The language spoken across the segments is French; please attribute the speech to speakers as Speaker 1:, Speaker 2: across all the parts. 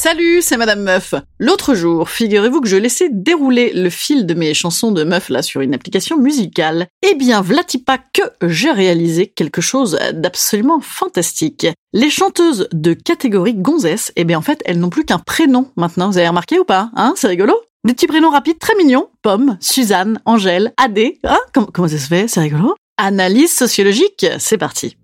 Speaker 1: Salut, c'est Madame Meuf. L'autre jour, figurez-vous que je laissais dérouler le fil de mes chansons de meuf là sur une application musicale. Eh bien, vlati pas que j'ai réalisé quelque chose d'absolument fantastique. Les chanteuses de catégorie gonzesse, eh bien en fait, elles n'ont plus qu'un prénom maintenant. Vous avez remarqué ou pas Hein C'est rigolo? Des petits prénoms rapides très mignons. Pomme, Suzanne, Angèle, Adé. Hein? Comment, comment ça se fait? C'est rigolo? Analyse sociologique, c'est parti.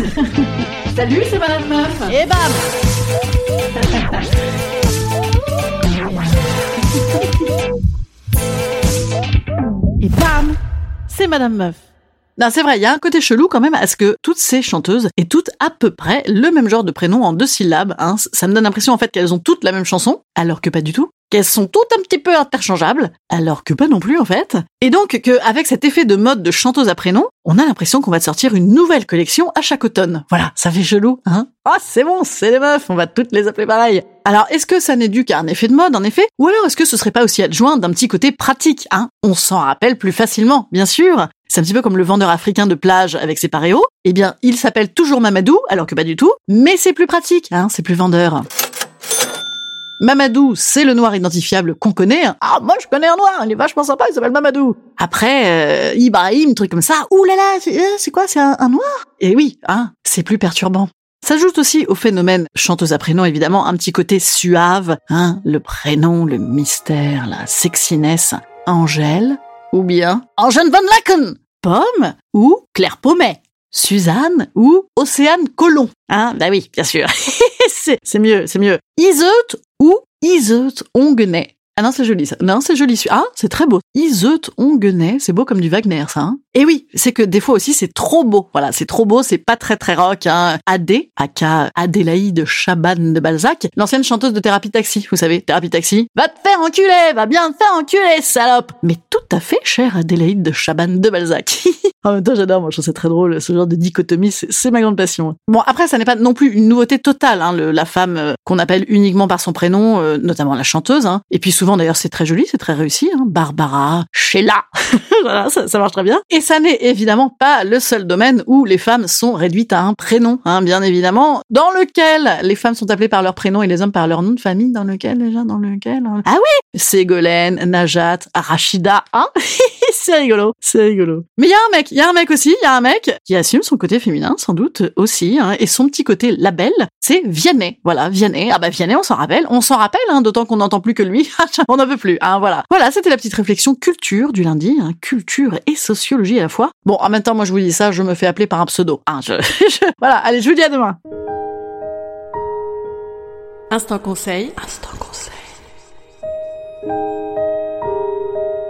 Speaker 1: Salut, c'est Madame Meuf. Et bam Et bam C'est Madame Meuf. Non, c'est vrai, il y a un côté chelou quand même à ce que toutes ces chanteuses aient toutes à peu près le même genre de prénom en deux syllabes. Hein. Ça me donne l'impression en fait qu'elles ont toutes la même chanson, alors que pas du tout. Qu'elles sont toutes un petit peu interchangeables, alors que pas non plus en fait. Et donc qu'avec cet effet de mode de chanteuse à prénom, on a l'impression qu'on va sortir une nouvelle collection à chaque automne. Voilà, ça fait chelou, hein Ah, c'est bon, c'est les meufs, on va toutes les appeler pareil. Alors, est-ce que ça n'est dû qu'à un effet de mode, en effet? Ou alors est-ce que ce serait pas aussi adjoint d'un petit côté pratique, hein? On s'en rappelle plus facilement, bien sûr. C'est un petit peu comme le vendeur africain de plage avec ses paréos. Eh bien, il s'appelle toujours Mamadou, alors que pas du tout, mais c'est plus pratique, hein, c'est plus vendeur. Mamadou, c'est le noir identifiable qu'on connaît. Ah, moi je connais un noir, il est vachement sympa, il s'appelle Mamadou. Après, euh, Ibrahim, truc comme ça. Ouh là là, c'est euh, quoi, c'est un, un noir? Et oui, hein, c'est plus perturbant. S'ajoute aussi au phénomène chanteuse à prénom, évidemment, un petit côté suave, hein, le prénom, le mystère, la sexiness. Angèle, ou bien Angèle Van Laken, Pomme, ou Claire Pommet. Suzanne ou Océane Colomb. Hein, bah oui, bien sûr. c'est mieux, c'est mieux. Iseut Iseut Ongenay. Ah non, c'est joli ça. Non, c'est joli. Ah, c'est très beau. Iseut Ongenay, c'est beau comme du Wagner ça. Hein et oui, c'est que des fois aussi c'est trop beau. Voilà, c'est trop beau, c'est pas très très rock. Hein. Adé, aka Adélaïde Chaban de Balzac, l'ancienne chanteuse de Thérapie Taxi. Vous savez, Thérapie Taxi. Va te faire enculer, va bien te faire enculer, salope. Mais tout à fait, chère Adélaïde de Chaban de Balzac. en même temps, j'adore. Moi, je trouve ça très drôle. Ce genre de dichotomie, c'est c'est ma grande passion. Bon, après, ça n'est pas non plus une nouveauté totale. Hein, la femme euh, qu'on appelle uniquement par son prénom, euh, notamment la chanteuse. Hein. Et puis souvent, d'ailleurs, c'est très joli, c'est très réussi. Hein. Barbara, Sheila. voilà, ça, marche très bien. Et ça n'est évidemment pas le seul domaine où les femmes sont réduites à un prénom, hein, bien évidemment, dans lequel les femmes sont appelées par leur prénom et les hommes par leur nom de famille, dans lequel déjà, dans lequel hein. Ah oui Ségolène, Najat, Rachida, hein C'est rigolo, c'est rigolo. Mais il y a un mec, il y a un mec aussi, il y a un mec qui assume son côté féminin, sans doute aussi, hein, et son petit côté label, c'est Vianney. Voilà, Vianney. Ah bah Vianney, on s'en rappelle, on s'en rappelle, hein, d'autant qu'on n'entend plus que lui. on n'en veut plus, hein, voilà. Voilà, c'était la petite réflexion culture du lundi, hein, culture et sociologie à la fois. Bon, en même temps, moi je vous dis ça, je me fais appeler par un pseudo. Hein, je, je- Voilà, allez, je vous dis à demain.
Speaker 2: Instant conseil.
Speaker 1: Instant conseil.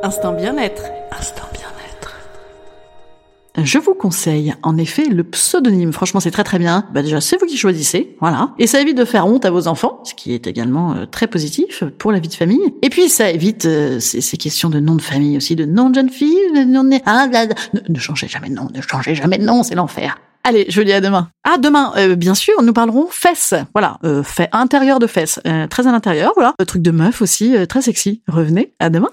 Speaker 2: Instant bien-être.
Speaker 1: Instant bien-être. Je vous conseille, en effet, le pseudonyme. Franchement, c'est très très bien. Bah déjà, c'est vous qui choisissez, voilà. Et ça évite de faire honte à vos enfants, ce qui est également euh, très positif pour la vie de famille. Et puis, ça évite euh, ces, questions de nom de famille aussi, de nom de jeune fille, de nom de... Ah, ne, changez jamais de nom, ne changez jamais de nom, c'est l'enfer. Allez, je vous dis à demain. Ah, demain, euh, bien sûr, nous parlerons fesses. Voilà, fait intérieur de fesses, très à l'intérieur, voilà. Le truc de meuf aussi, très sexy. Revenez, à demain.